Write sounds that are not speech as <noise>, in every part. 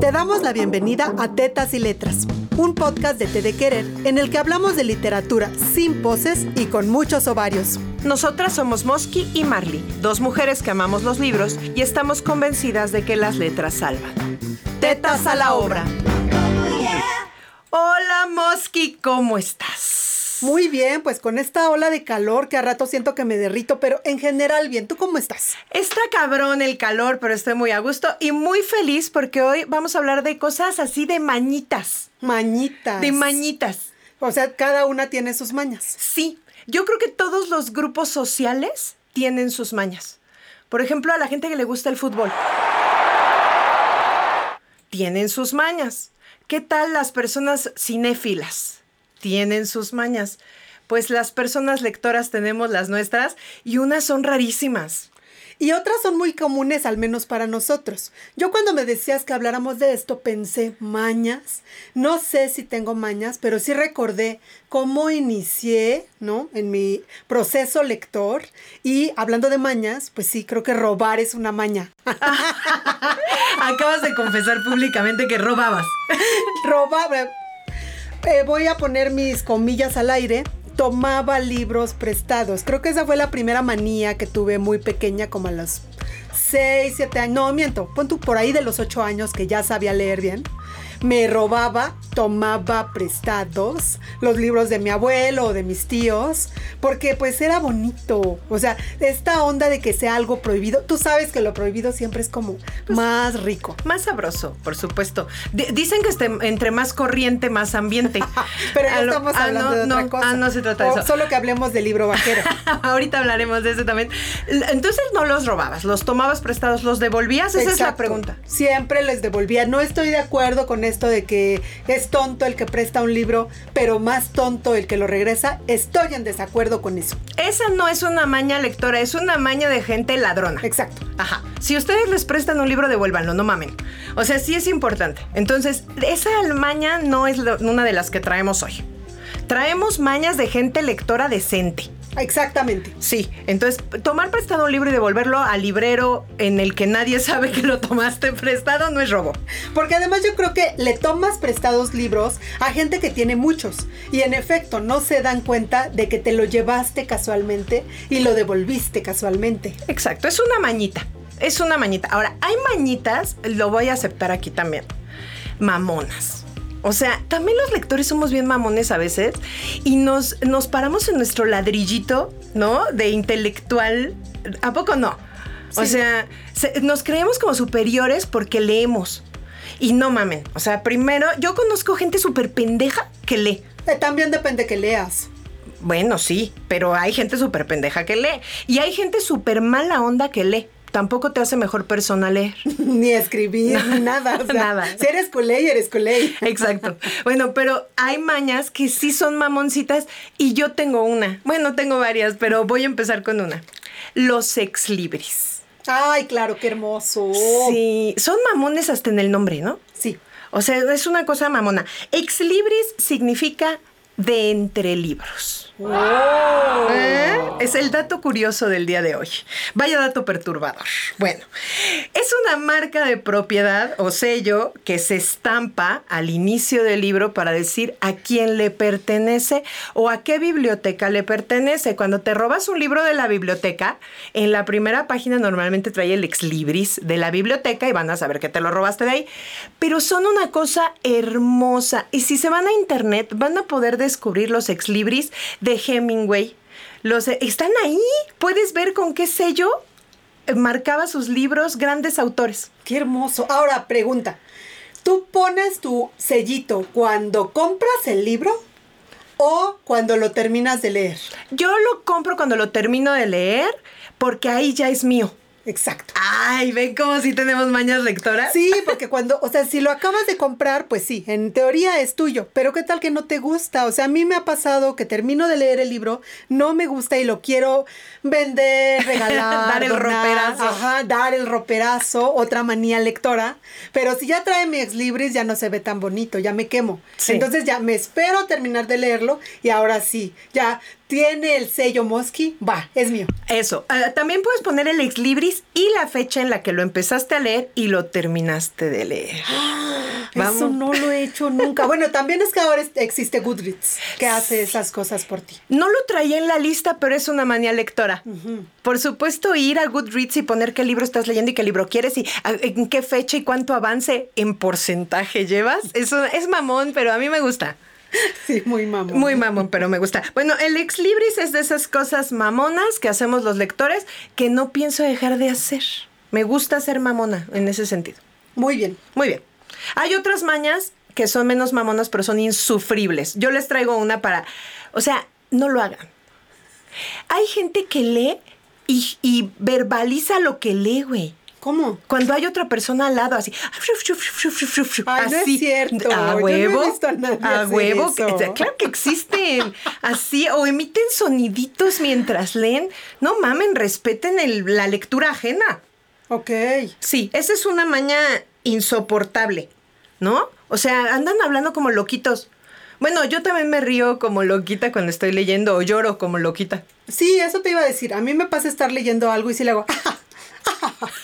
Te damos la bienvenida a Tetas y Letras, un podcast de Te de Querer en el que hablamos de literatura sin poses y con muchos ovarios. Nosotras somos Mosky y Marley, dos mujeres que amamos los libros y estamos convencidas de que las letras salvan. Tetas a la obra. Hola Mosky, ¿cómo estás? Muy bien, pues con esta ola de calor que a rato siento que me derrito, pero en general bien. ¿Tú cómo estás? Está cabrón el calor, pero estoy muy a gusto y muy feliz porque hoy vamos a hablar de cosas así de mañitas. Mañitas. De mañitas. O sea, cada una tiene sus mañas. Sí, yo creo que todos los grupos sociales tienen sus mañas. Por ejemplo, a la gente que le gusta el fútbol. Tienen sus mañas. ¿Qué tal las personas cinéfilas? Tienen sus mañas. Pues las personas lectoras tenemos las nuestras y unas son rarísimas. Y otras son muy comunes, al menos para nosotros. Yo cuando me decías que habláramos de esto pensé mañas. No sé si tengo mañas, pero sí recordé cómo inicié, ¿no? En mi proceso lector. Y hablando de mañas, pues sí, creo que robar es una maña. <laughs> Acabas de confesar públicamente que robabas. Robaba eh, voy a poner mis comillas al aire, tomaba libros prestados. Creo que esa fue la primera manía que tuve muy pequeña, como a los 6, 7 años. No, miento, pon tú por ahí de los 8 años que ya sabía leer bien me robaba, tomaba prestados los libros de mi abuelo o de mis tíos, porque pues era bonito. O sea, esta onda de que sea algo prohibido, tú sabes que lo prohibido siempre es como pues, más rico. Más sabroso, por supuesto. dicen que este, entre más corriente, más ambiente. <laughs> Pero ya estamos ah, hablando de otra cosa. Ah, no se trata de eso. Solo que hablemos del libro vaquero. <laughs> Ahorita hablaremos de eso también. Entonces no los robabas, los tomabas prestados, los devolvías. Esa es la pregunta. Siempre les devolvía. No estoy de acuerdo con esto de que es tonto el que presta un libro, pero más tonto el que lo regresa, estoy en desacuerdo con eso. Esa no es una maña lectora, es una maña de gente ladrona. Exacto. Ajá. Si ustedes les prestan un libro, devuélvanlo, no mamen. O sea, sí es importante. Entonces, esa maña no es una de las que traemos hoy. Traemos mañas de gente lectora decente. Exactamente. Sí, entonces tomar prestado un libro y devolverlo al librero en el que nadie <laughs> sabe que lo tomaste prestado no es robo. Porque además yo creo que le tomas prestados libros a gente que tiene muchos y en efecto no se dan cuenta de que te lo llevaste casualmente y lo devolviste casualmente. Exacto, es una mañita. Es una mañita. Ahora, hay mañitas, lo voy a aceptar aquí también. Mamonas o sea, también los lectores somos bien mamones a veces y nos, nos paramos en nuestro ladrillito, ¿no? De intelectual. ¿A poco no? O sea, nos creemos como superiores porque leemos. Y no mamen. O sea, primero, yo conozco gente súper pendeja que lee. Eh, también depende que leas. Bueno, sí, pero hay gente súper pendeja que lee. Y hay gente súper mala onda que lee tampoco te hace mejor persona leer. <laughs> ni escribir, ni <laughs> nada. nada. Si eres culé, eres culé. Exacto. Bueno, pero hay mañas que sí son mamoncitas y yo tengo una. Bueno, tengo varias, pero voy a empezar con una. Los ex libris. Ay, claro, qué hermoso. Sí, son mamones hasta en el nombre, ¿no? Sí. O sea, es una cosa mamona. Ex libris significa de entre libros. ¿Eh? Es el dato curioso del día de hoy. Vaya dato perturbador. Bueno, es una marca de propiedad o sello que se estampa al inicio del libro para decir a quién le pertenece o a qué biblioteca le pertenece. Cuando te robas un libro de la biblioteca, en la primera página normalmente trae el ex libris de la biblioteca y van a saber que te lo robaste de ahí. Pero son una cosa hermosa y si se van a internet van a poder descubrir los ex libris de Hemingway. Los, están ahí. Puedes ver con qué sello marcaba sus libros grandes autores. Qué hermoso. Ahora, pregunta. ¿Tú pones tu sellito cuando compras el libro o cuando lo terminas de leer? Yo lo compro cuando lo termino de leer porque ahí ya es mío. Exacto. Ay, ven como si tenemos mañas lectoras. Sí, porque cuando, o sea, si lo acabas de comprar, pues sí, en teoría es tuyo, pero ¿qué tal que no te gusta? O sea, a mí me ha pasado que termino de leer el libro, no me gusta y lo quiero vender, <laughs> regalar, dar el roperazo. Ajá, dar el roperazo, otra manía lectora, pero si ya trae mi ex libris ya no se ve tan bonito, ya me quemo. Entonces ya me espero terminar de leerlo y ahora sí, ya tiene el sello Mosky, va, es mío. Eso. Ah, también puedes poner el ex libris y la fecha en la que lo empezaste a leer y lo terminaste de leer. <gasps> Eso no lo he hecho nunca. Bueno, también es que ahora existe Goodreads, que hace esas cosas por ti. No lo traía en la lista, pero es una manía lectora. Por supuesto, ir a Goodreads y poner qué libro estás leyendo y qué libro quieres y a- en qué fecha y cuánto avance en porcentaje llevas. Eso es mamón, pero a mí me gusta. <laughs> Sí, muy mamón. Muy mamón, pero me gusta. Bueno, el ex libris es de esas cosas mamonas que hacemos los lectores que no pienso dejar de hacer. Me gusta ser mamona en ese sentido. Muy bien. Muy bien. Hay otras mañas que son menos mamonas, pero son insufribles. Yo les traigo una para. O sea, no lo hagan. Hay gente que lee y, y verbaliza lo que lee, güey. ¿Cómo? Cuando hay otra persona al lado, así. Ay, no es así, cierto. Yo A no he huevo. visto a nadie a huevo. eso. Claro que existen. Así. O emiten soniditos mientras leen. No mamen, respeten el- la lectura ajena. Ok. Sí, esa es una maña insoportable, ¿no? O sea, andan hablando como loquitos. Bueno, yo también me río como loquita cuando estoy leyendo o lloro como loquita. Sí, eso te iba a decir. A mí me pasa estar leyendo algo y si le hago. <laughs>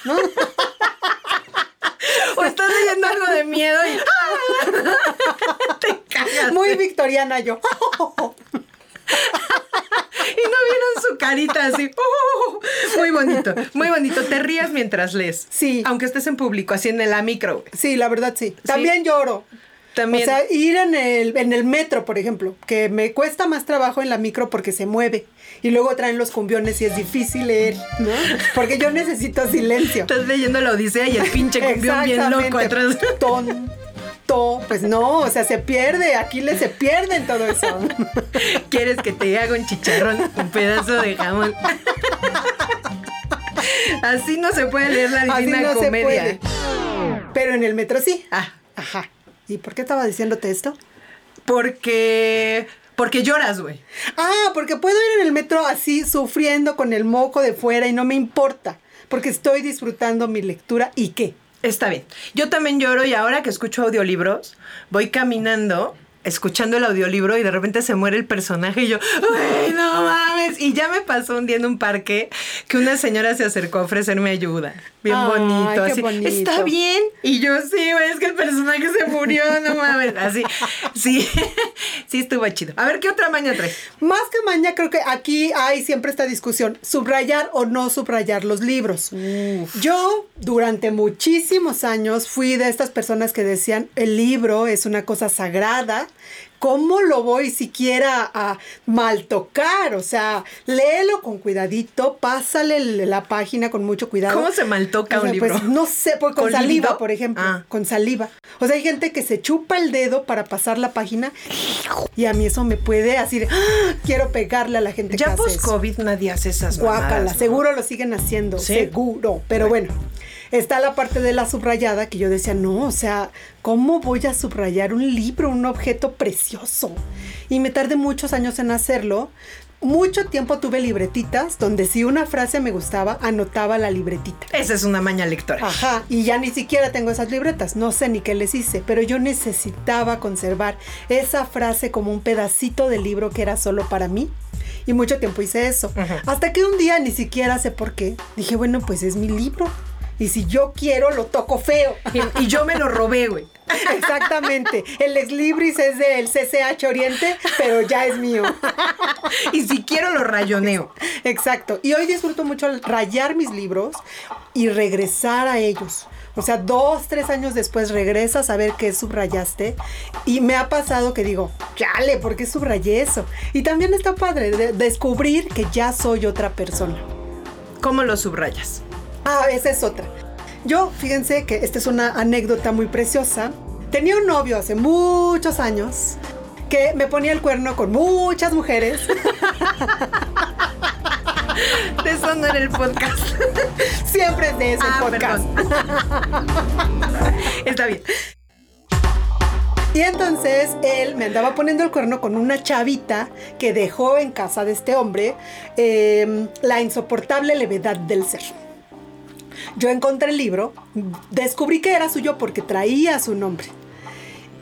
¿no? O estás leyendo algo de miedo y <laughs> te cagas. Muy victoriana yo. Y no vieron su carita así. ¡Oh! Muy bonito, muy bonito. Te rías mientras lees. Sí. Aunque estés en público, así en la micro. Sí, la verdad sí. También lloro. También. O sea, ir en el, en el metro, por ejemplo, que me cuesta más trabajo en la micro porque se mueve. Y luego traen los cumbiones y es difícil leer, ¿no? Porque yo necesito silencio. estás leyendo la Odisea y el pinche cumbión bien loco atrás. Tonto. Pues no, o sea, se pierde. Aquiles se pierde en todo eso. ¿Quieres que te haga un chicharrón? Un pedazo de jamón. Así no se puede leer la divina no se comedia. puede. Pero en el metro sí. Ah, Ajá. ¿Y por qué estaba diciéndote esto? porque. Porque lloras, güey. Ah, porque puedo ir en el metro así sufriendo con el moco de fuera y no me importa, porque estoy disfrutando mi lectura y qué. Está bien. Yo también lloro y ahora que escucho audiolibros, voy caminando, escuchando el audiolibro y de repente se muere el personaje y yo, ¡ay, no mames! Y ya me pasó un día en un parque que una señora se acercó a ofrecerme ayuda. Bien Ay, bonito, así. bonito. Está bien. Y yo, sí, güey, es que el personaje se murió, no mames. Así, sí, <laughs> sí estuvo chido. A ver, ¿qué otra maña traes? Más que mañana, creo que aquí hay siempre esta discusión, subrayar o no subrayar los libros. Yo durante muchísimos años fui de estas personas que decían, el libro es una cosa sagrada. ¿Cómo lo voy siquiera a mal tocar? O sea, léelo con cuidadito, pásale la página con mucho cuidado. ¿Cómo se maltoca O sea, un libro? Pues no sé, pues, con, ¿Con saliva, por ejemplo. Ah. Con saliva. O sea, hay gente que se chupa el dedo para pasar la página y a mí eso me puede así ¡ah! quiero pegarle a la gente que Ya post-COVID nadie hace esas Guácala, mamadas, ¿no? seguro lo siguen haciendo, ¿Sí? seguro. Pero bueno. Está la parte de la subrayada que yo decía, no, o sea, ¿cómo voy a subrayar un libro, un objeto precioso? Y me tardé muchos años en hacerlo. Mucho tiempo tuve libretitas donde si una frase me gustaba, anotaba la libretita. Esa es una maña lectora. Ajá, y ya ni siquiera tengo esas libretas, no sé ni qué les hice, pero yo necesitaba conservar esa frase como un pedacito de libro que era solo para mí. Y mucho tiempo hice eso. Hasta que un día, ni siquiera sé por qué, dije, bueno, pues es mi libro. Y si yo quiero, lo toco feo. Y, y yo me lo robé, güey. Exactamente. El ex libris es del CCH Oriente, pero ya es mío. Y si quiero lo rayoneo. Exacto. Y hoy disfruto mucho rayar mis libros y regresar a ellos. O sea, dos, tres años después regresas a ver qué subrayaste. Y me ha pasado que digo, chale, ¿por qué subrayé eso? Y también está padre de- descubrir que ya soy otra persona. ¿Cómo lo subrayas? Ah, esa es otra. Yo, fíjense que esta es una anécdota muy preciosa. Tenía un novio hace muchos años que me ponía el cuerno con muchas mujeres. <laughs> De eso no era el podcast. <laughs> Siempre es de ese Ah, podcast. perdón. <laughs> Está bien. Y entonces él me andaba poniendo el cuerno con una chavita que dejó en casa de este hombre eh, la insoportable levedad del ser. Yo encontré el libro, descubrí que era suyo porque traía su nombre.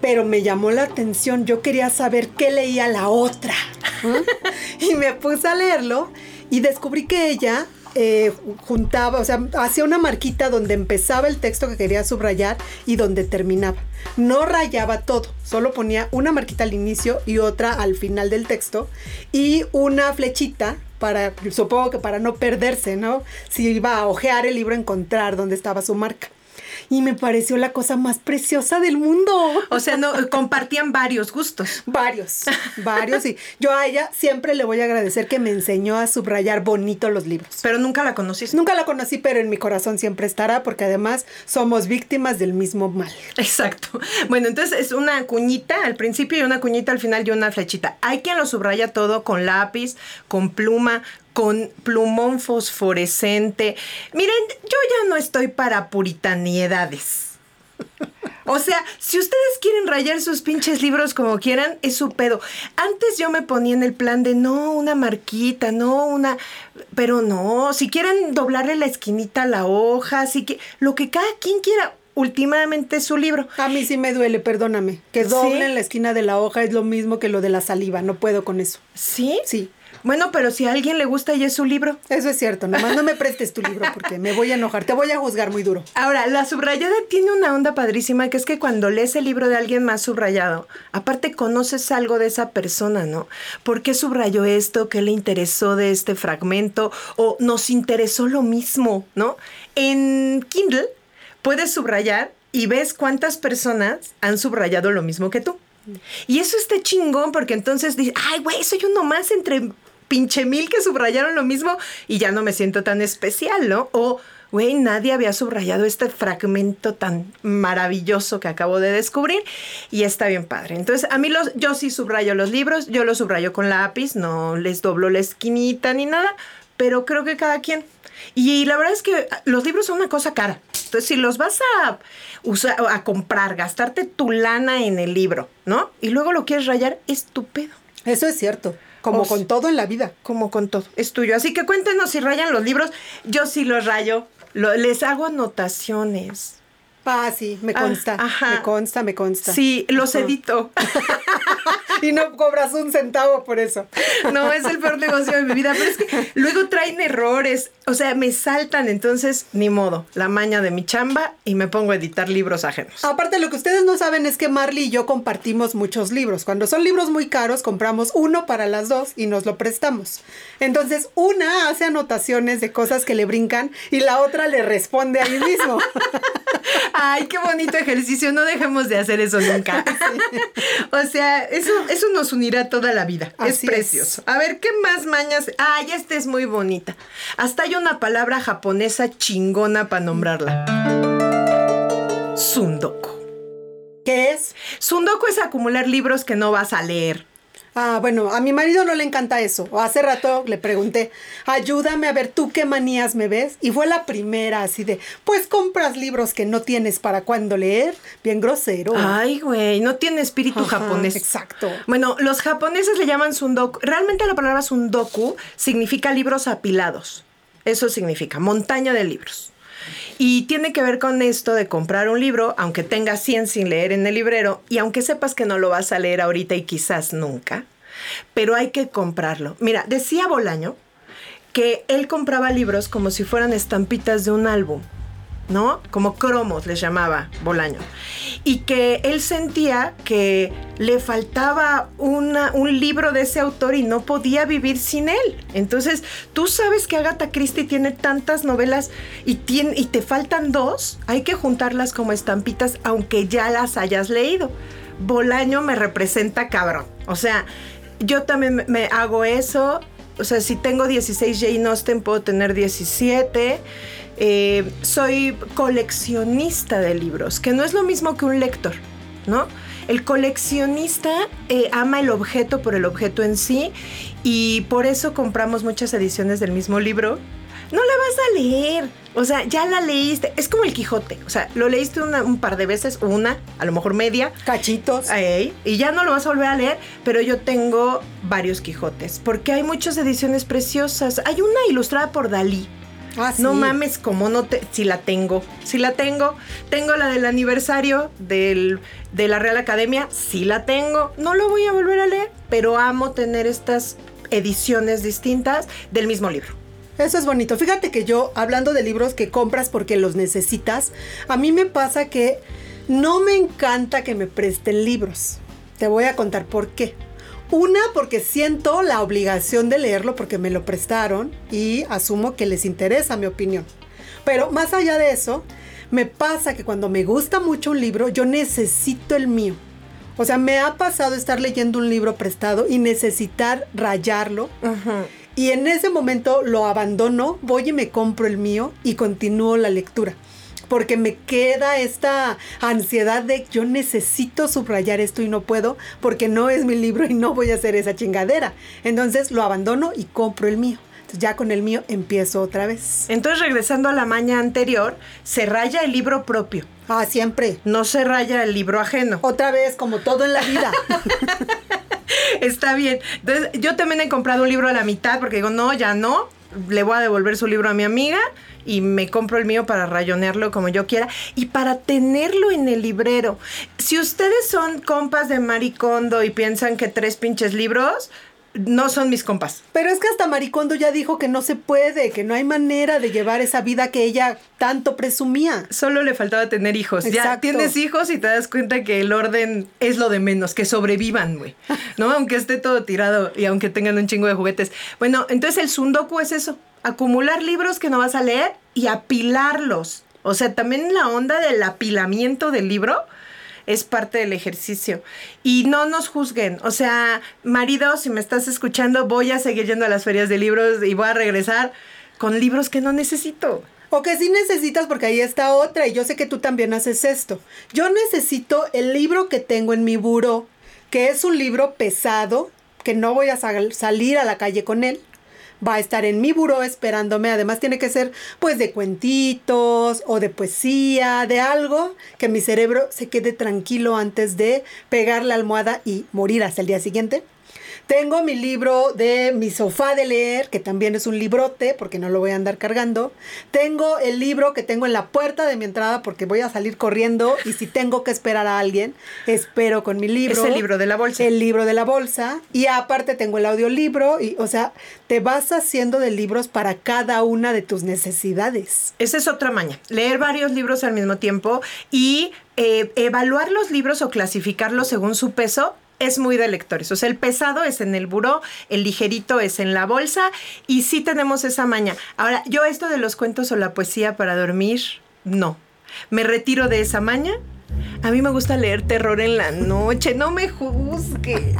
pero me llamó la atención. Yo quería saber qué leía la otra. <laughs> y me puse a leerlo y descubrí que ella eh, juntaba, o sea, hacía una marquita donde empezaba el texto que quería subrayar y donde terminaba. No rayaba todo, solo ponía una marquita al inicio y otra al final del texto y una flechita para, supongo que para no perderse, ¿no? Si iba a ojear el libro, encontrar dónde estaba su marca y me pareció la cosa más preciosa del mundo. O sea, no <laughs> compartían varios gustos. Varios, <laughs> varios y yo a ella siempre le voy a agradecer que me enseñó a subrayar bonito los libros. Pero nunca la conocí. Nunca la conocí, pero en mi corazón siempre estará porque además somos víctimas del mismo mal. Exacto. Bueno, entonces es una cuñita al principio y una cuñita al final y una flechita. Hay quien lo subraya todo con lápiz, con pluma, con plumón fosforescente. Miren, yo ya no estoy para puritaniedades. O sea, si ustedes quieren rayar sus pinches libros como quieran, es su pedo. Antes yo me ponía en el plan de no, una marquita, no, una. Pero no, si quieren doblarle la esquinita a la hoja, así que lo que cada quien quiera. Últimamente es su libro. A mí sí me duele, perdóname. Que doblen la esquina de la hoja es lo mismo que lo de la saliva. No puedo con eso. ¿Sí? Sí. Bueno, pero si a alguien le gusta y es su libro. Eso es cierto, nomás no me prestes tu libro porque me voy a enojar, te voy a juzgar muy duro. Ahora, la subrayada tiene una onda padrísima que es que cuando lees el libro de alguien más subrayado, aparte conoces algo de esa persona, ¿no? ¿Por qué subrayó esto? ¿Qué le interesó de este fragmento? ¿O nos interesó lo mismo, ¿no? En Kindle puedes subrayar y ves cuántas personas han subrayado lo mismo que tú. Y eso está chingón porque entonces dices, ay, güey, soy uno más entre pinche mil que subrayaron lo mismo y ya no me siento tan especial, ¿no? O, güey, nadie había subrayado este fragmento tan maravilloso que acabo de descubrir y está bien padre. Entonces, a mí los, yo sí subrayo los libros, yo los subrayo con lápiz, no les doblo la esquinita ni nada, pero creo que cada quien. Y la verdad es que los libros son una cosa cara. Entonces, si los vas a usar, a comprar, gastarte tu lana en el libro, ¿no? Y luego lo quieres rayar, estúpido. Eso es cierto. Como con todo en la vida. Como con todo. Es tuyo. Así que cuéntenos si rayan los libros. Yo sí los rayo. les hago anotaciones. Ah, sí, me ah, consta. Me consta, me consta. Sí, los edito. <laughs> y no cobras un centavo por eso. No, es el peor negocio de mi vida. Pero es que luego traen errores. O sea, me saltan. Entonces, ni modo. La maña de mi chamba y me pongo a editar libros ajenos. Aparte, lo que ustedes no saben es que Marley y yo compartimos muchos libros. Cuando son libros muy caros, compramos uno para las dos y nos lo prestamos. Entonces, una hace anotaciones de cosas que le brincan y la otra le responde ahí mismo. <laughs> Ay, qué bonito ejercicio. No dejemos de hacer eso nunca. <laughs> o sea, eso, eso nos unirá toda la vida. es precioso. A ver, ¿qué más mañas? Ay, esta es muy bonita. Hasta hay una palabra japonesa chingona para nombrarla. Sundoku. ¿Qué es? Sundoku es acumular libros que no vas a leer. Ah, bueno, a mi marido no le encanta eso. Hace rato le pregunté, ayúdame a ver tú qué manías me ves. Y fue la primera así de, pues compras libros que no tienes para cuándo leer. Bien grosero. Ay, güey, no tiene espíritu japonés. Exacto. Bueno, los japoneses le llaman sundoku. Realmente la palabra sundoku significa libros apilados. Eso significa montaña de libros. Y tiene que ver con esto de comprar un libro, aunque tengas 100 sin leer en el librero y aunque sepas que no lo vas a leer ahorita y quizás nunca, pero hay que comprarlo. Mira, decía Bolaño que él compraba libros como si fueran estampitas de un álbum. ¿No? Como cromos les llamaba Bolaño. Y que él sentía que le faltaba un libro de ese autor y no podía vivir sin él. Entonces, tú sabes que Agatha Christie tiene tantas novelas y, tiene, y te faltan dos, hay que juntarlas como estampitas aunque ya las hayas leído. Bolaño me representa cabrón. O sea, yo también me hago eso. O sea, si tengo 16 Jane Austen, puedo tener 17. Eh, soy coleccionista de libros, que no es lo mismo que un lector, ¿no? El coleccionista eh, ama el objeto por el objeto en sí y por eso compramos muchas ediciones del mismo libro. No la vas a leer, o sea, ya la leíste. Es como el Quijote, o sea, lo leíste un par de veces, una, a lo mejor media. Cachitos. y ya no lo vas a volver a leer, pero yo tengo varios Quijotes, porque hay muchas ediciones preciosas. Hay una ilustrada por Dalí Ah, no mames, como no te. Si la tengo. Si la tengo. Tengo la del aniversario del, de la Real Academia. Si la tengo. No lo voy a volver a leer. Pero amo tener estas ediciones distintas del mismo libro. Eso es bonito. Fíjate que yo, hablando de libros que compras porque los necesitas, a mí me pasa que no me encanta que me presten libros. Te voy a contar por qué. Una, porque siento la obligación de leerlo porque me lo prestaron y asumo que les interesa mi opinión. Pero más allá de eso, me pasa que cuando me gusta mucho un libro, yo necesito el mío. O sea, me ha pasado estar leyendo un libro prestado y necesitar rayarlo. Y en ese momento lo abandono, voy y me compro el mío y continúo la lectura porque me queda esta ansiedad de yo necesito subrayar esto y no puedo porque no es mi libro y no voy a hacer esa chingadera. Entonces lo abandono y compro el mío. ya con el mío empiezo otra vez. Entonces regresando a la maña anterior, se raya el libro propio. Ah, siempre. No se raya el libro ajeno. Otra vez, como todo en la vida. <laughs> <laughs> Está bien. Entonces, yo también he comprado un libro a la mitad porque digo, no, ya no. Le voy a devolver su libro a mi amiga y me compro el mío para rayonearlo como yo quiera y para tenerlo en el librero. Si ustedes son compas de Maricondo y piensan que tres pinches libros, no son mis compas. Pero es que hasta Maricondo ya dijo que no se puede, que no hay manera de llevar esa vida que ella tanto presumía. Solo le faltaba tener hijos. Ya tienes hijos y te das cuenta que el orden es lo de menos, que sobrevivan, güey. <laughs> ¿No? aunque esté todo tirado y aunque tengan un chingo de juguetes. Bueno, entonces el sundoku es eso acumular libros que no vas a leer y apilarlos. O sea, también la onda del apilamiento del libro es parte del ejercicio. Y no nos juzguen. O sea, marido, si me estás escuchando, voy a seguir yendo a las ferias de libros y voy a regresar con libros que no necesito. O que sí necesitas porque ahí está otra y yo sé que tú también haces esto. Yo necesito el libro que tengo en mi buro, que es un libro pesado, que no voy a salir a la calle con él va a estar en mi buró esperándome. Además tiene que ser pues de cuentitos o de poesía, de algo que mi cerebro se quede tranquilo antes de pegar la almohada y morir hasta el día siguiente. Tengo mi libro de mi sofá de leer, que también es un librote, porque no lo voy a andar cargando. Tengo el libro que tengo en la puerta de mi entrada, porque voy a salir corriendo y si tengo que esperar a alguien, espero con mi libro. Es el libro de la bolsa. El libro de la bolsa. Y aparte tengo el audiolibro, y, o sea, te vas haciendo de libros para cada una de tus necesidades. Esa es otra maña. Leer varios libros al mismo tiempo y eh, evaluar los libros o clasificarlos según su peso es muy de lectores. O sea, el pesado es en el buró, el ligerito es en la bolsa y sí tenemos esa maña. Ahora, yo esto de los cuentos o la poesía para dormir, no. Me retiro de esa maña. A mí me gusta leer terror en la noche, no me juzgue.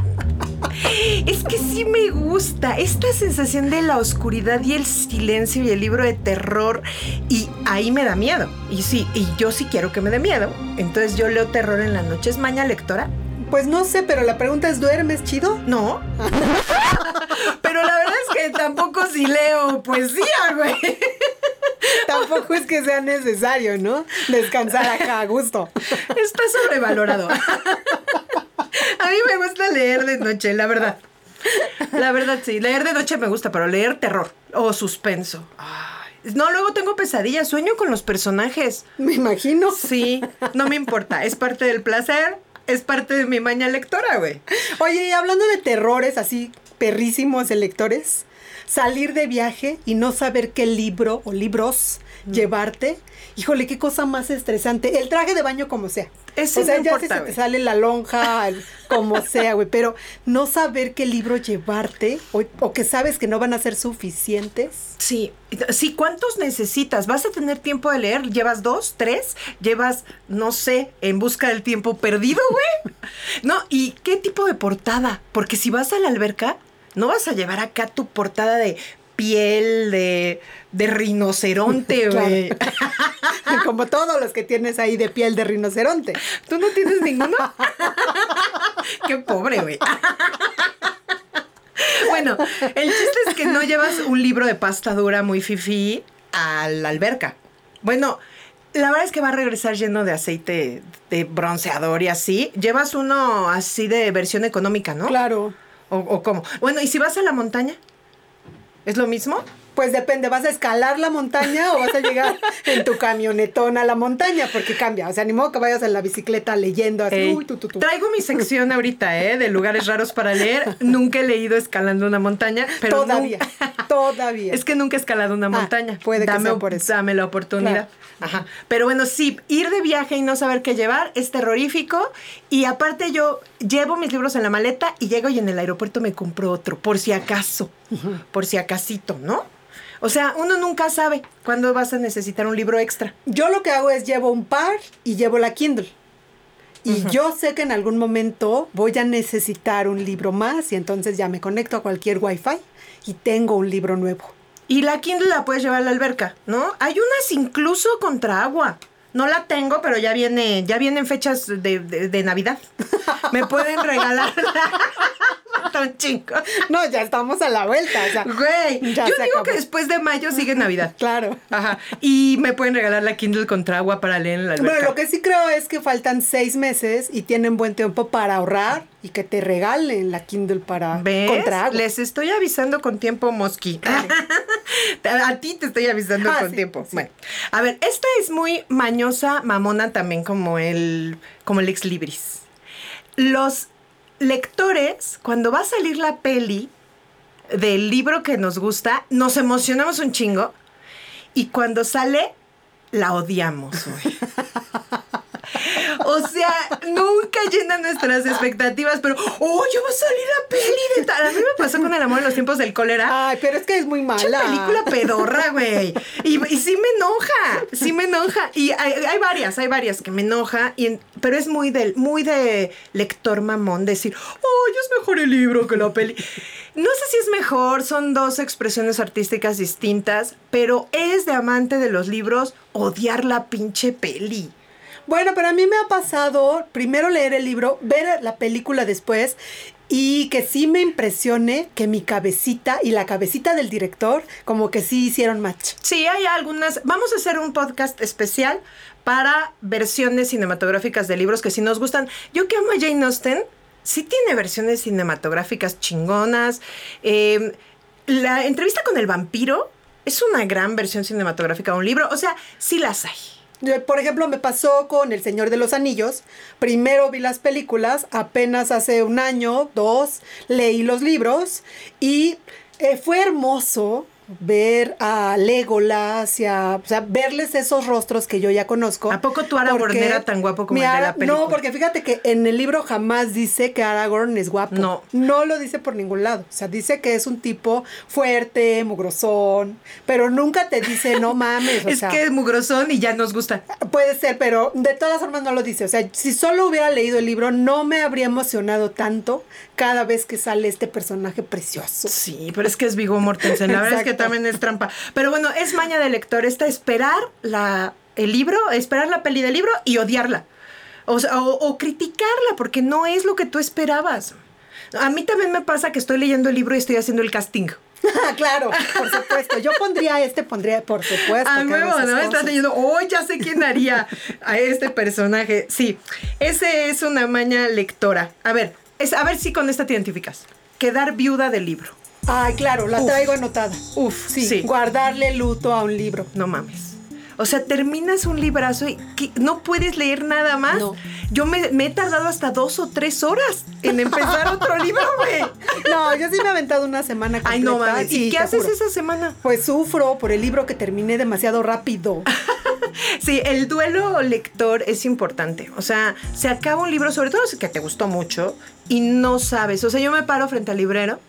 Es que sí me gusta esta sensación de la oscuridad y el silencio y el libro de terror y ahí me da miedo. Y sí, y yo sí quiero que me dé miedo. Entonces yo leo terror en la noche. ¿Es maña lectora? Pues no sé, pero la pregunta es, ¿duermes chido? No. <laughs> pero la verdad es que tampoco si leo poesía, güey. <laughs> Tampoco es que sea necesario, ¿no? Descansar acá a gusto. Está sobrevalorado. <laughs> A mí me gusta leer de noche, la verdad. La verdad, sí. Leer de noche me gusta, pero leer terror o suspenso. No, luego tengo pesadillas, sueño con los personajes. Me imagino. Sí, no me importa. Es parte del placer es parte de mi maña lectora, güey. Oye, y hablando de terrores así perrísimos de lectores, salir de viaje y no saber qué libro o libros llevarte, híjole, qué cosa más estresante. El traje de baño como sea. Eso o sea, ya se te sale la lonja, como <laughs> sea, güey, pero no saber qué libro llevarte o, que sabes que no van a ser suficientes. Sí, sí, ¿cuántos necesitas? ¿Vas a tener tiempo de leer? ¿Llevas dos, tres? ¿Llevas, no sé, en busca del tiempo perdido, güey? <laughs> no, ¿y qué tipo de portada? Porque si vas a la alberca, no vas a llevar acá tu portada de piel de, de rinoceronte, <laughs> güey. <laughs> Como todos los que tienes ahí de piel de rinoceronte. ¿Tú no tienes ninguno? <laughs> Qué pobre, güey. bueno, el chiste es que no llevas un libro de pasta dura muy fifi a la alberca. Bueno, la verdad es que va a regresar lleno de aceite de bronceador y así. Llevas uno así de versión económica, ¿no? Claro. ¿O, o cómo? Bueno, ¿y si vas a la montaña? ¿Es lo mismo? Pues depende, ¿vas a escalar la montaña o vas a llegar <laughs> en tu camionetón a la montaña? Porque cambia. O sea, ni modo que vayas en la bicicleta leyendo así. Ey, uy, tu, tu, tu. Traigo mi sección ahorita, ¿eh? De lugares raros para leer. Nunca he leído escalando una montaña, pero Todavía, <laughs> todavía. Es que nunca he escalado una Ah, montaña. puede que dame, sea por eso. Dame la oportunidad. Ajá. Pero bueno, sí, ir de viaje y no saber qué llevar es terrorífico. Y aparte yo llevo mis libros en la maleta y llego y en el aeropuerto me compro otro, por si acaso. Por si acasito, ¿no? O sea, uno nunca sabe cuándo vas a necesitar un libro extra. Yo lo que hago es llevo un par y llevo la Kindle. Y yo sé que en algún momento voy a necesitar un libro más y entonces ya me conecto a cualquier wifi y tengo un libro nuevo. Y la Kindle la puedes llevar a la alberca, ¿no? Hay unas incluso contra agua. No la tengo, pero ya viene, ya vienen fechas de, de- de Navidad. Me pueden regalar <laughs> <laughs> un chingo. No, ya estamos a la vuelta. O sea, Güey, yo digo acabó. que después de mayo sigue Navidad. claro. Ajá. Y me pueden regalar la Kindle contra agua para leer en la alberca. Bueno, lo que sí creo es que faltan seis meses y tienen buen tiempo para ahorrar y que te regalen la Kindle para ¿Ves? contra agua. Les estoy avisando con tiempo, Mosqui. <laughs> a ti te estoy avisando Ah, con sí, tiempo. sí. Bueno, a ver, esta es muy mañosa, mamona también como el, como el ex libris. Los lectores, cuando va a salir la peli del libro que nos gusta, nos emocionamos un chingo y cuando sale, la odiamos. güey. <laughs> O sea, nunca llena nuestras expectativas, pero, oh, ya va a salir la peli de tal. A mí me pasó con El amor en los tiempos del cólera. Ay, pero es que es muy mala. película pedorra, güey. Y, y sí me enoja, sí me enoja. Y hay, hay varias, hay varias que me enoja, y en- pero es muy de, muy de lector mamón decir, oh, es mejor el libro que la peli. No sé si es mejor, son dos expresiones artísticas distintas, pero es de amante de los libros odiar la pinche peli. Bueno, pero a mí me ha pasado primero leer el libro, ver la película después y que sí me impresione que mi cabecita y la cabecita del director como que sí hicieron match. Sí, hay algunas. Vamos a hacer un podcast especial para versiones cinematográficas de libros que si nos gustan. Yo que amo a Jane Austen, sí tiene versiones cinematográficas chingonas. Eh, la entrevista con el vampiro es una gran versión cinematográfica de un libro. O sea, sí las hay. Yo, Por ejemplo, me pasó con El Señor de los Anillos. Primero vi las películas, apenas hace un año, dos, leí los libros y eh, fue hermoso ver a Legolas y a, o sea, verles esos rostros que yo ya conozco. ¿A poco tu Aragorn era tan guapo como el de la película? No, porque fíjate que en el libro jamás dice que Aragorn es guapo. No. No lo dice por ningún lado. O sea, dice que es un tipo fuerte, mugrosón, pero nunca te dice, no <laughs> mames. O es sea, que es mugrosón y ya nos gusta. Puede ser, pero de todas formas no lo dice. O sea, si solo hubiera leído el libro, no me habría emocionado tanto cada vez que sale este personaje precioso. Sí, pero es que es Vigo Mortensen. La verdad es que. También es trampa. Pero bueno, es maña de lector esta esperar la, el libro, esperar la peli del libro y odiarla. O, sea, o, o criticarla porque no es lo que tú esperabas. A mí también me pasa que estoy leyendo el libro y estoy haciendo el casting. <laughs> claro, por supuesto. Yo pondría este, pondría, por supuesto. A hago nuevo, ¿no? Estás leyendo, oh, ya sé quién haría a este personaje. Sí, ese es una maña lectora. A ver, es, a ver si con esta te identificas. Quedar viuda del libro. Ay, claro, la Uf. traigo anotada. Uf, Sí, sí. guardarle luto a un libro. No mames. O sea, terminas un librazo y que no puedes leer nada más. No. Yo me, me he tardado hasta dos o tres horas en empezar otro <laughs> libro, güey. No, yo sí me he aventado una semana completa. Ay, no mames. sí, ¿Y qué haces juro. esa semana? Pues sufro por el libro que terminé demasiado rápido. <laughs> Sí, el duelo lector es importante. O sea, se acaba un libro, sobre todo si que te gustó mucho, y no sabes. O sea, yo me paro frente al librero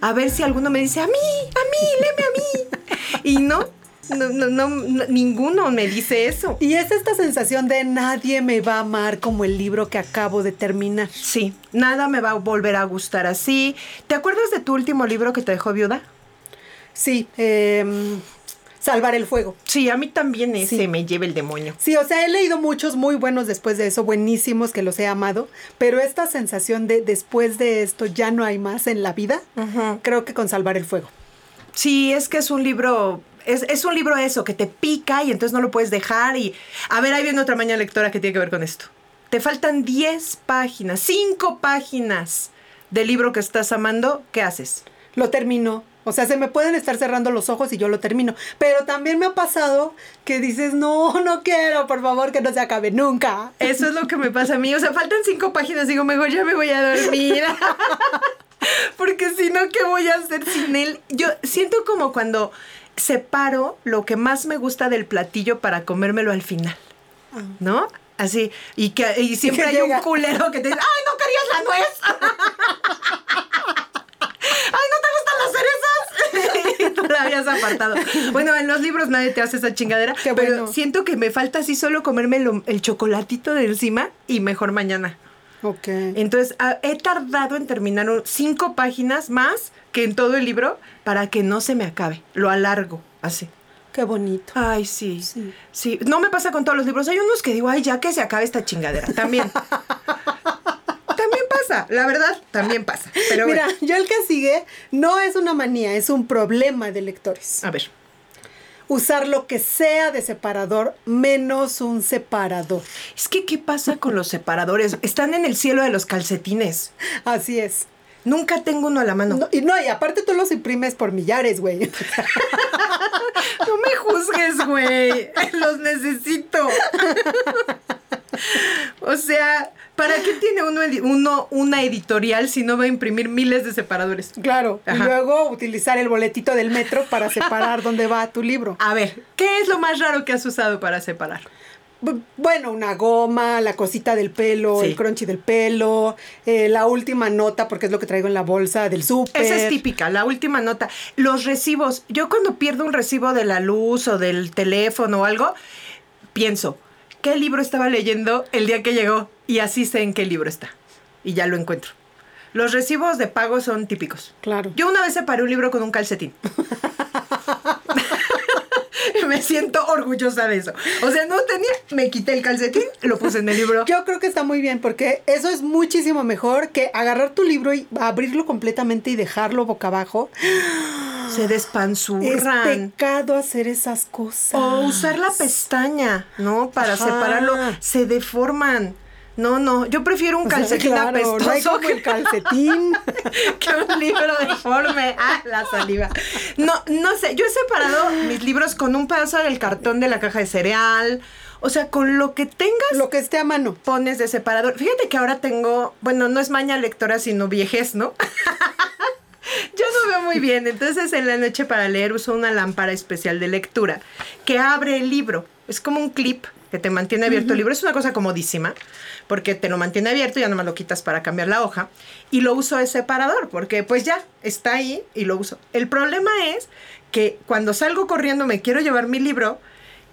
a ver si alguno me dice, a mí, a mí, léeme a mí. Y no, no, no, no, no, ninguno me dice eso. Y es esta sensación de nadie me va a amar como el libro que acabo de terminar. Sí, nada me va a volver a gustar así. ¿Te acuerdas de tu último libro que te dejó viuda? Sí, em, Salvar el Fuego. Sí, a mí también ese Sí. me lleva el demonio. Sí, o sea, he leído muchos muy buenos después de eso, buenísimos que los he amado, pero esta sensación de después de esto ya no hay más en la vida, creo que con Salvar el Fuego. Sí, es que es un libro, es, es un libro eso, que te pica y entonces no lo puedes dejar y... A ver, ahí viene otra mañana lectora que tiene que ver con esto. Te faltan 10 páginas, 5 páginas del libro que estás amando, ¿qué haces? Lo termino O sea, se me pueden estar cerrando los ojos y yo lo termino. Pero también me ha pasado que dices, no, no quiero, por favor, que no se acabe nunca. Eso es lo que me pasa a mí. O sea, faltan cinco páginas. Digo, mejor ya me voy a dormir. <laughs> Porque si no, ¿qué voy a hacer sin él? Yo siento como cuando separo lo que más me gusta del platillo para comérmelo al final. Ah. ¿No? Así, y que y siempre que hay llega. un culero que te dice, ¡ay, no querías la nuez! <laughs> ¡Ay, no <laughs> tú la habías apartado. Bueno, en los libros nadie te hace esa chingadera, Qué pero bueno. siento que me falta así solo comerme el chocolatito de encima y mejor mañana. Ok. Entonces, he tardado en terminar cinco páginas más que en todo el libro para que no se me acabe. Lo alargo, así. Qué bonito. Ay, sí, Sí. sí. No me pasa con todos los libros. Hay unos que digo, ay, ya que se acabe esta chingadera. También. <laughs> pasa, la verdad, también pasa. Pero Mira, bueno, yo el que sigue no es una manía, es un problema de lectores. a ver. Usar lo que sea de separador menos un separador. Es que, ¿qué pasa con los separadores? Están en el cielo de los calcetines. Así es. Nunca tengo uno a la mano. No, y no, y aparte tú los imprimes por millares, güey. <laughs> No me juzgues, güey. Los necesito. <laughs> O sea, ¿para qué tiene uno, una editorial si no va a imprimir miles de separadores? Claro. Y luego utilizar el boletito del metro para separar <laughs> dónde va tu libro. A ver, ¿qué es lo más raro que has usado para separar? Bu- Bueno, una goma, la cosita del pelo, Sí. el crunchy del pelo, eh, la última nota, porque es lo que traigo en la bolsa del súper. Esa es típica, la última nota. Los recibos. Yo cuando pierdo un recibo de la luz o del teléfono o algo, pienso, ¿qué libro estaba leyendo el día que llegó? Y así sé en qué libro está. Y ya lo encuentro. Los recibos de pago son típicos. Claro. Yo una vez separé un libro con un calcetín. <laughs> <laughs> me siento orgullosa de eso. O sea, no tenía, me quité el calcetín, lo puse en el libro. Yo creo que está muy bien porque eso es muchísimo mejor que agarrar tu libro y abrirlo completamente y dejarlo boca abajo. <gasps> Se Es despanzurran. pecado hacer esas cosas. O usar la pestaña, ¿no? Para Ajá. separarlo. Se deforman. No, no. Yo prefiero un O sea, calcetín claro, apestoso no hay como que, el calcetín. <laughs> <laughs> que un libro deforme. Ah, la saliva. No, no sé. Yo he separado mis libros con un pedazo del cartón de la caja de cereal. O sea, con lo que tengas. lo que esté a mano. pones de separador. Fíjate que ahora tengo, bueno, no es maña lectora, sino viejez, ¿no? <laughs> Yo no veo muy bien, entonces en la noche para leer uso una lámpara especial de lectura que abre el libro. Es como un clip que te mantiene abierto el libro. Es una cosa comodísima porque te lo mantiene abierto, ya nomás lo quitas para cambiar la hoja. Y lo uso de separador porque pues ya está ahí y lo uso. El problema es que cuando salgo corriendo me quiero llevar mi libro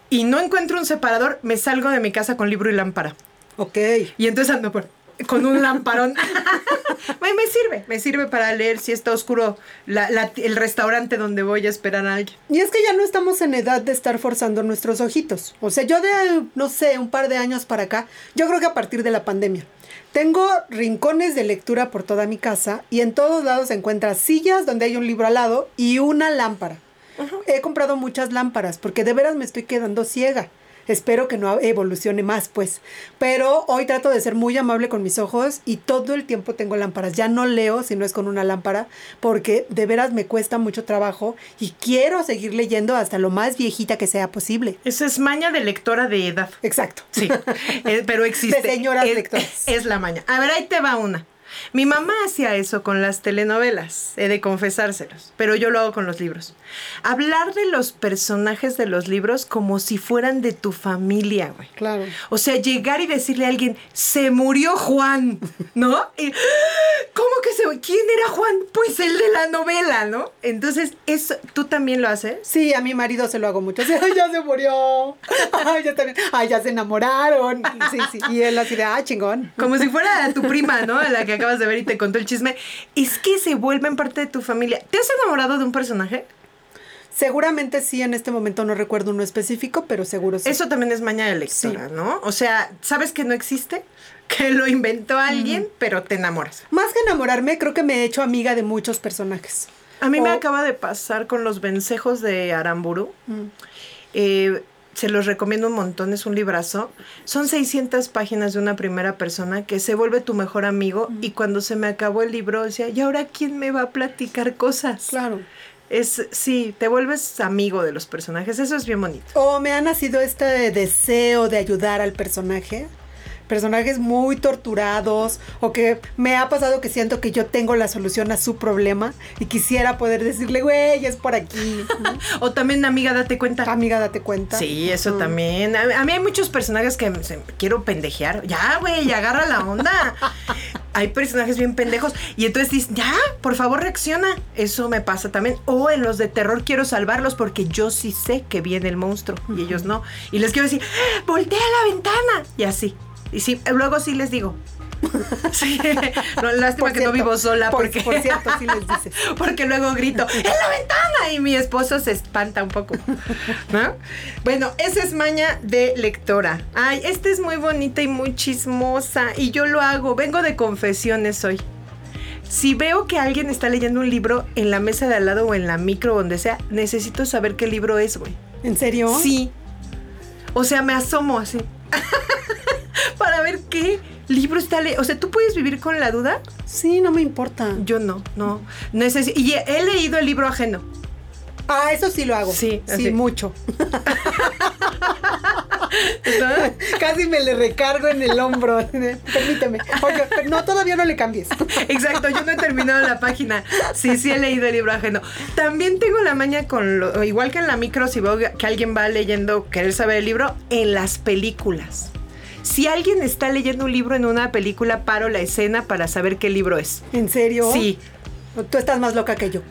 y no encuentro un separador, me salgo de mi casa con libro y lámpara. Ok. Y entonces ando por- con un lamparón. <laughs> me, me sirve, me sirve para leer si está oscuro la- la- el restaurante donde voy a esperar a alguien. Y es que ya no estamos en edad de estar forzando nuestros ojitos. O sea, yo de, no sé, un par de años para acá, yo creo que a partir de la pandemia, tengo rincones de lectura por toda mi casa y en todos lados se encuentran sillas donde hay un libro al lado y una lámpara. He comprado muchas lámparas porque de veras me estoy quedando ciega. Espero que no evolucione más, pues. Pero hoy trato de ser muy amable con mis ojos y todo el tiempo tengo lámparas. Ya no leo si no es con una lámpara porque de veras me cuesta mucho trabajo y quiero seguir leyendo hasta lo más viejita que sea posible. Esa es maña de lectora de edad. Exacto. Sí, eh, pero existe. De señoras es, lectoras. Es la maña. A ver, ahí te va una. Mi mamá hacía eso con las telenovelas, he de confesárselos, pero yo lo hago con los libros. Hablar de los personajes de los libros como si fueran de tu familia, güey. Claro. O sea, llegar y decirle a alguien, se murió Juan, ¿no? Y, ¿Cómo que se ¿Quién era Juan? Pues el de la novela, ¿no? Entonces, eso, ¿tú también lo haces? Sí, a mi marido se lo hago mucho. Así, Ay, ya se murió. <laughs> Ay, ya, también. Ay, ya se enamoraron. Sí, sí. Y él así de, ah, chingón. Como si fuera tu prima, ¿no? La que acabas de ver y te contó el chisme. Es que se vuelven parte de tu familia. ¿Te has enamorado de un personaje? Seguramente sí, en este momento no recuerdo uno específico, pero seguro sí. Eso también es maña de lectora, ¿no? O sea, ¿sabes que no existe? <laughs> Que lo inventó alguien, pero te enamoras. Más que enamorarme, creo que me he hecho amiga de muchos personajes. A mí me acaba de pasar con los vencejos de Aramburu. Mm. Eh, se los recomiendo un montón, es un librazo. Son 600 páginas de una primera persona que se vuelve tu mejor amigo Mm. y cuando se me acabó el libro decía, ¿y ahora quién me va a platicar cosas? Claro. Es, sí, te vuelves amigo de los personajes, eso es bien bonito. O me ha nacido este deseo de ayudar al personaje personajes muy torturados o que me ha pasado que siento que yo tengo la solución a su problema y quisiera poder decirle, güey, es por aquí. <laughs> o también, amiga, date cuenta. Amiga, date cuenta. Sí, eso también. A, mí hay muchos personajes que quiero pendejear. Ya, güey, agarra la onda. <laughs> hay personajes bien pendejos y entonces dices, ya, por favor reacciona. Eso me pasa también. O en los de terror quiero salvarlos porque yo sí sé que viene el monstruo y ellos no. Y les quiero decir, voltea la ventana. Y así. Y sí, luego sí les digo. <laughs> Sí, no, lástima que no vivo sola porque por, cierto sí les dices. <laughs> Porque luego grito ¡En la ventana! y mi esposo se espanta un poco. ¿No? Bueno, esa es maña de lectora. Ay, esta es muy bonita y muy chismosa y yo lo hago. Vengo de confesiones hoy. Si veo que alguien está leyendo un libro en la mesa de al lado o en la micro donde sea, necesito saber qué libro es, güey. ¿En serio? Sí. O sea, me asomo así. <laughs> para ver qué libro está leyendo. O sea, ¿tú puedes vivir con la duda? Sí, no me importa. Yo no, no. y he leído el libro ajeno. Ah, eso sí lo hago. Sí, sí, mucho. <laughs> Casi me le recargo en el hombro. <laughs> Permíteme. no, todavía no le cambies. <laughs> Exacto, yo no he terminado la página. Sí, sí he leído el libro ajeno. También tengo la maña con lo, igual que en la micro, si veo que alguien va leyendo, querer saber el libro, en las películas. Si alguien está leyendo un libro en una película, paro la escena para saber qué libro es. ¿En serio? Sí. Tú estás más loca que yo.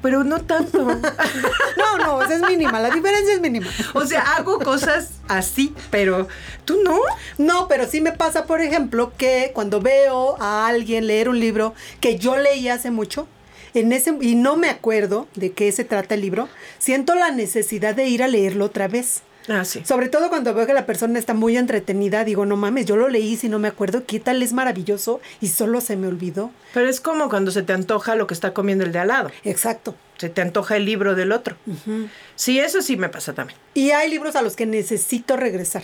Pero no tanto. <laughs> no, no, es mínima, la diferencia es mínima. O sea, hago cosas así, pero tú no. No, pero sí me pasa, por ejemplo, que cuando veo a alguien leer un libro que yo leí hace mucho, en ese, y no me acuerdo de qué se trata el libro, siento la necesidad de ir a leerlo otra vez. Ah, Sobre todo cuando veo que la persona está muy entretenida, digo, no mames, yo lo leí si no me acuerdo, qué tal es maravilloso y solo se me olvidó. Pero es como cuando se te antoja lo que está comiendo el de al lado. Exacto. Se te antoja el libro del otro. Sí, eso sí me pasa también. Y hay libros a los que necesito regresar.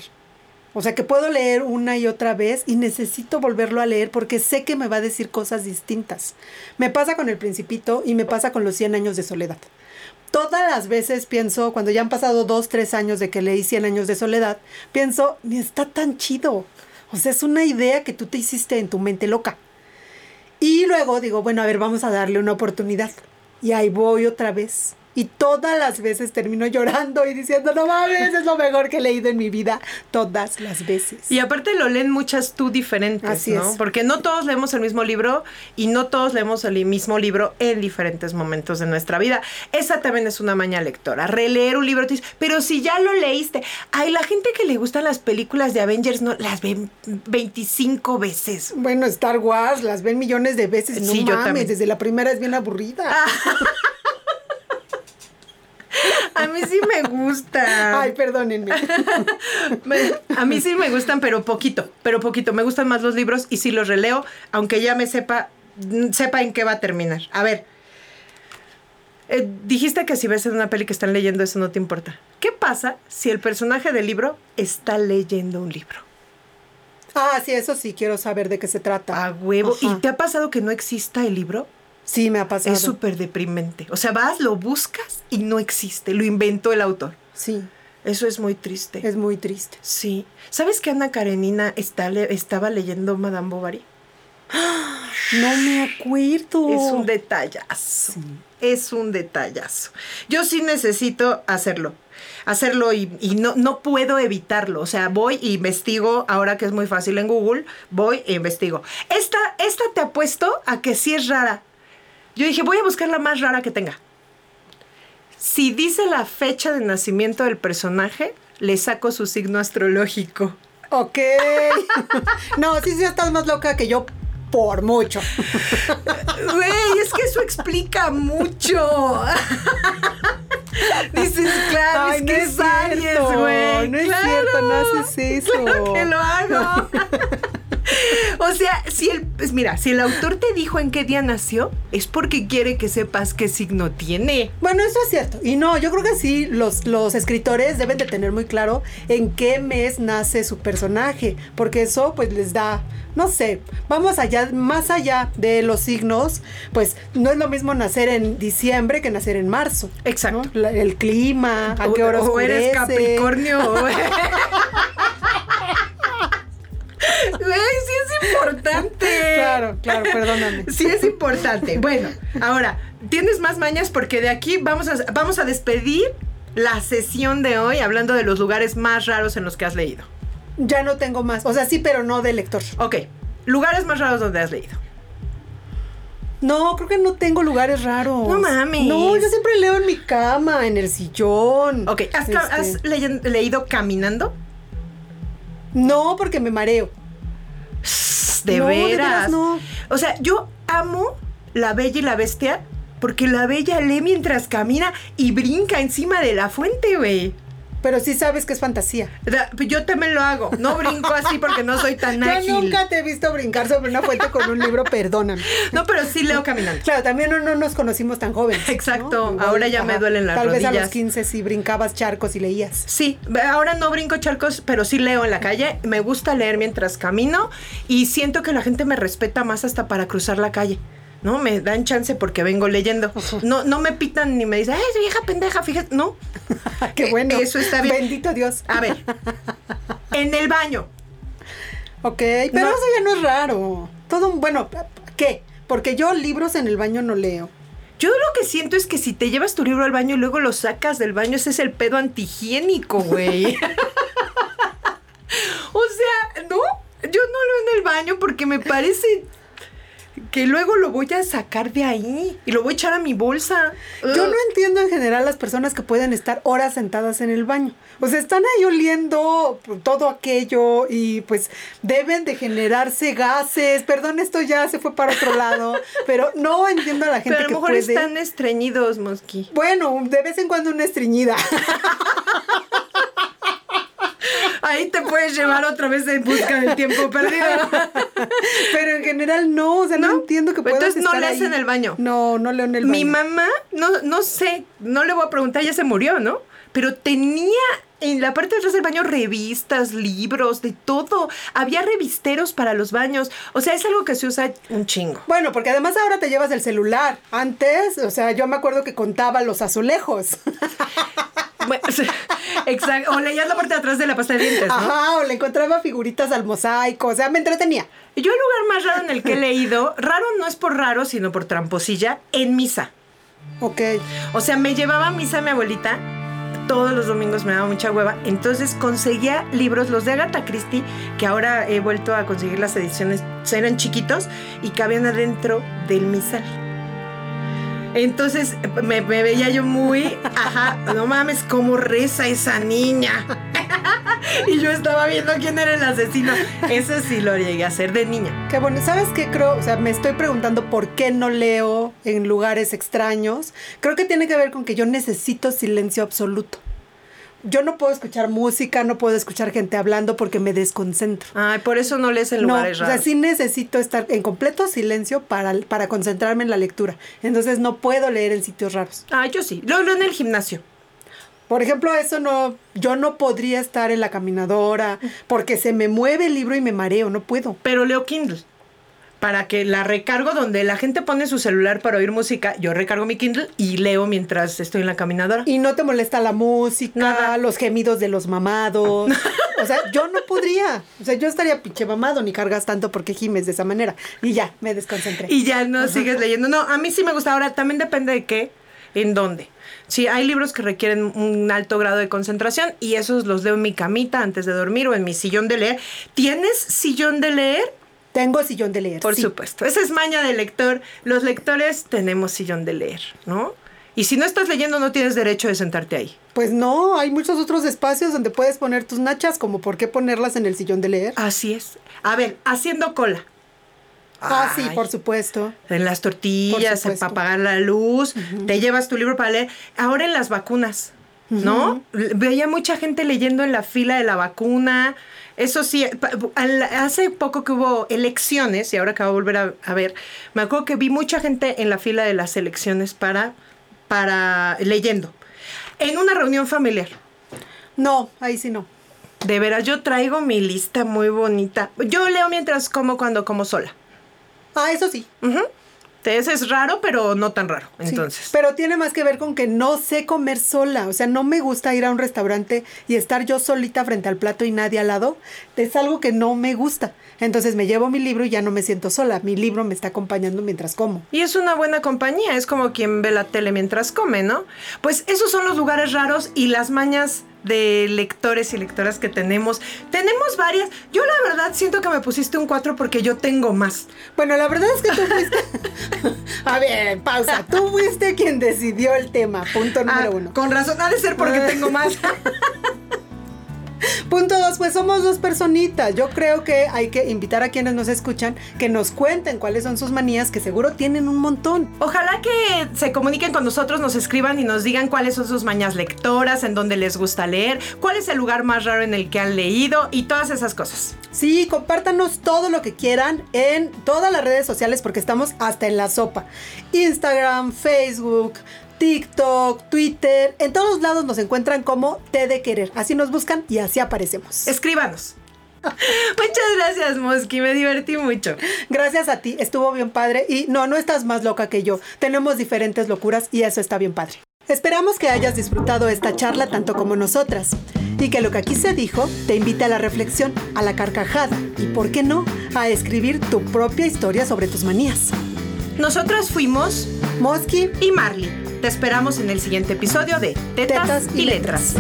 O sea, que puedo leer una y otra vez y necesito volverlo a leer porque sé que me va a decir cosas distintas. Me pasa con El Principito y me pasa con Los 100 años de soledad todas las veces pienso, cuando ya han pasado dos, tres años de que leí 100 años de soledad, pienso, ni está tan chido. O sea, es una idea que tú te hiciste en tu mente loca. Y luego digo, bueno, a ver, vamos a darle una oportunidad. Y ahí voy otra vez. Y todas las veces termino llorando y diciendo, no mames, es lo mejor que he leído en mi vida. Todas las veces. Y aparte lo leen muchas tú diferentes, Así ¿no? Es. Porque no todos leemos el mismo libro y no todos leemos el mismo libro en diferentes momentos de nuestra vida. Esa también es una maña lectora. Releer un libro, pero si ya lo leíste. Hay la gente que le gustan las películas de Avengers, no las ven 25 veces. Bueno, Star Wars las ven millones de veces. No mames, desde la primera es bien aburrida. <laughs> A mí sí me gusta. Ay, perdónenme. <laughs> A mí sí me gustan, pero poquito, pero poquito. Me gustan más los libros y sí los releo, aunque ya me sepa, sepa en qué va a terminar. A ver, eh, dijiste que si ves en una peli que están leyendo eso no te importa. ¿Qué pasa si el personaje del libro está leyendo un libro? Ah, sí, eso sí, quiero saber de qué se trata. A huevo. ¿Y te ha pasado que no exista el libro? Sí, me ha pasado. Es súper deprimente. O sea, vas, lo buscas y no existe. Lo inventó el autor. Sí. Eso es muy triste. Es muy triste. Sí. ¿Sabes que Ana Karenina está estaba leyendo Madame Bovary? <gasps> No me acuerdo. Es un detallazo. Es un detallazo. Yo sí necesito hacerlo. Hacerlo y, no, no puedo evitarlo. O sea, voy e investigo, ahora que es muy fácil en Google, voy e investigo. Esta, esta te apuesto a que sí es rara. Yo dije, voy a buscar la más rara que tenga. Si dice la fecha de nacimiento del personaje, le saco su signo astrológico. Ok. <laughs> no, sí, sí, estás más loca que yo por mucho. <laughs> Güey, es que eso explica mucho. <laughs> Dices, claro, es que es Aries, güey. No es cierto, no haces eso. Claro que lo hago. <laughs> o sea, si el, pues mira, si el autor te dijo en qué día nació, es porque quiere que sepas qué signo tiene. Bueno, eso es cierto. Y no, yo creo que sí, los, los escritores deben de tener muy claro en qué mes nace su personaje, porque eso pues les da, no sé, vamos allá, más allá de los signos, pues no es lo mismo nacer en diciembre que nacer en marzo. ¿no? Exacto. La- el clima, a qué hora o, eres. Capricornio. <laughs> <laughs> sí es importante. Claro, claro, perdóname. Sí es importante. Bueno, ahora, tienes más mañas porque de aquí vamos a, vamos a despedir la sesión de hoy hablando de los lugares más raros en los que has leído. Ya no tengo más. O sea, sí, pero no de lector. Ok, lugares más raros donde has leído. No, creo que no tengo lugares raros. No mames. No, yo siempre leo en mi cama, en el sillón. Ok, ¿has, Este, has leído caminando? No, porque me mareo. De No, de veras. veras no. O sea, yo amo La Bella y la Bestia porque la Bella lee mientras camina y brinca encima de la fuente, güey. Pero sí sabes que es fantasía. Pues Yo también lo hago. No brinco así porque no soy tan <laughs> Yo ágil. nunca te he visto brincar sobre una fuente con un libro, perdóname. No, pero sí leo caminando. Claro, también no, no nos conocimos tan jóvenes. ¿no? Exacto, ahora ya me duelen las Tal vez a rodillas. los 15 sí brincabas charcos y leías. Sí, ahora no brinco charcos, pero sí leo en la calle. Me gusta leer mientras camino y siento que la gente me respeta más hasta para cruzar la calle. ¿No? Me dan chance porque vengo leyendo. <laughs> No, no me pitan ni me dicen, ¡ay, vieja pendeja! Fíjate, no. <laughs> Qué bueno. Eso está bien. Bendito Dios. A ver, en el baño. Ok, pero No. eso ya no es raro. Todo, un- bueno, ¿qué? Porque yo libros en el baño no leo. Yo lo que siento es que si te llevas tu libro al baño y luego lo sacas del baño, ese es el pedo antihigiénico, güey. <laughs> o sea, no, yo no lo en el baño porque me parece que luego lo voy a sacar de ahí y lo voy a echar a mi bolsa. Yo no entiendo en general las personas que pueden estar horas sentadas en el baño. O sea, están ahí oliendo todo aquello y pues deben de generarse gases. Perdón, esto ya se fue para otro lado, <laughs> pero no entiendo a la gente Pero a lo que mejor puede. están estreñidos, Mosqui. Bueno, de vez en cuando una estreñida. <laughs> Ahí te puedes llevar otra vez en busca del tiempo <laughs> perdido. pero en general no, o sea, no, ¿No? entiendo que puedas entonces no lees ahí. en el baño. No, no leo en el baño. Mi mamá, no, no sé, no le voy a preguntar, ya se murió, ¿no? Pero tenía en la parte de atrás del baño revistas, libros, de todo. Había revisteros para los baños. O sea, es algo que se usa un chingo. Bueno, porque además ahora te llevas el celular. Antes, o sea, yo me acuerdo que contaba los azulejos. <laughs> <laughs> Exacto. O leías la parte de atrás de la pasta de dientes, ¿no? Ajá, o le encontraba figuritas al mosaico, o sea, me entretenía. Yo el lugar más raro en el que he leído, raro no es por raro, sino por tramposilla, en misa. Ok. O sea, me llevaba a misa mi abuelita. Todos los domingos me daba mucha hueva. Entonces conseguía libros, los de Agatha Christie, que ahora he vuelto a conseguir las ediciones. Eran chiquitos y cabían adentro del misal. Entonces me, veía yo muy, ajá, no mames, cómo reza esa niña. <laughs> y yo estaba viendo quién era el asesino. Eso sí lo llegué a hacer de niña. Qué bueno, ¿sabes qué creo? O sea, me estoy preguntando por qué no leo en lugares extraños. Creo que tiene que ver con que yo necesito silencio absoluto. Yo no puedo escuchar música, no puedo escuchar gente hablando porque me desconcentro. Ay, por eso no lees en No, o lugares sea, raros. sí necesito estar en completo silencio para, para concentrarme en la lectura. Entonces no puedo leer en sitios raros. Ah, yo sí. Lo leo en el gimnasio. Por ejemplo, eso no, yo no podría estar en la caminadora porque se me mueve el libro y me mareo, no puedo. pero leo Kindle. Para que la recargo donde la gente pone su celular para oír música, yo recargo mi Kindle y leo mientras estoy en la caminadora. Y no te molesta la música, Nada. los gemidos de los mamados. <laughs> O sea, yo no podría. O sea, yo estaría pinche mamado, ni cargas tanto porque gimes de esa manera. Y ya, me desconcentré. Y ya no sigues leyendo. No, a mí sí me gusta. Ahora también depende de qué, en dónde. Sí, hay libros que requieren un alto grado de concentración y esos los leo en mi camita antes de dormir o en mi sillón de leer. ¿Tienes sillón de leer? Tengo sillón de leer. Por sí. supuesto. Esa es maña del lector. Los lectores tenemos sillón de leer, ¿no? Y si no estás leyendo, no tienes derecho de sentarte ahí. Pues no, hay muchos otros espacios donde puedes poner tus nachas, como por qué ponerlas en el sillón de leer. Así es. A ver, haciendo cola. Ah, sí, por supuesto. En las tortillas, para apagar la luz, te llevas tu libro para leer. Ahora en las vacunas, ¿no? Veía mucha gente leyendo en la fila de la vacuna. Eso sí, hace poco que hubo elecciones, y ahora que voy a volver a, a ver, me acuerdo que vi mucha gente en la fila de las elecciones para, para leyendo. En una reunión familiar. No, ahí sí no. De veras, yo traigo mi lista muy bonita. Yo leo mientras como cuando como sola. Ah, eso sí. Ujú. Ese es raro, pero no tan raro. Sí, Entonces. Pero tiene más que ver con que no sé comer sola. O sea, no me gusta ir a un restaurante y estar yo solita frente al plato y nadie al lado. Es algo que no me gusta. Entonces me llevo mi libro y ya no me siento sola. Mi libro me está acompañando mientras como. Y es una buena compañía, es como quien ve la tele mientras come, ¿no? Pues esos son los lugares raros y las mañas de lectores y lectoras que tenemos. Tenemos varias. Yo la verdad siento que me pusiste un 4 porque yo tengo más. Bueno, la verdad es que tú fuiste. <laughs> a ver, pausa. Tú fuiste quien decidió el tema. Punto número Ah, uno. Con razón, ha de ser porque tengo más. <laughs> <laughs> Punto dos, pues somos dos personitas. Yo creo que hay que invitar a quienes nos escuchan que nos cuenten cuáles son sus manías, que seguro tienen un montón. Ojalá que se comuniquen con nosotros, nos escriban y nos digan cuáles son sus mañas lectoras, en dónde les gusta leer, cuál es el lugar más raro en el que han leído y todas esas cosas. Sí, compártanos todo lo que quieran en todas las redes sociales porque estamos hasta en la sopa. Instagram, Facebook, TikTok, Twitter, en todos lados nos encuentran como T de Querer. Así nos buscan y así aparecemos. Escríbanos. <laughs> Muchas gracias, Mosky, me divertí mucho. Gracias a ti, estuvo bien padre y no, no estás más loca que yo. Tenemos diferentes locuras y eso está bien padre. Esperamos que hayas disfrutado esta charla tanto como nosotras y que lo que aquí se dijo te invite a la reflexión, a la carcajada y, ¿por qué no?, a escribir tu propia historia sobre tus manías. Nosotras fuimos Mosky, y Marley. Te esperamos en el siguiente episodio de Tetas, y, letras.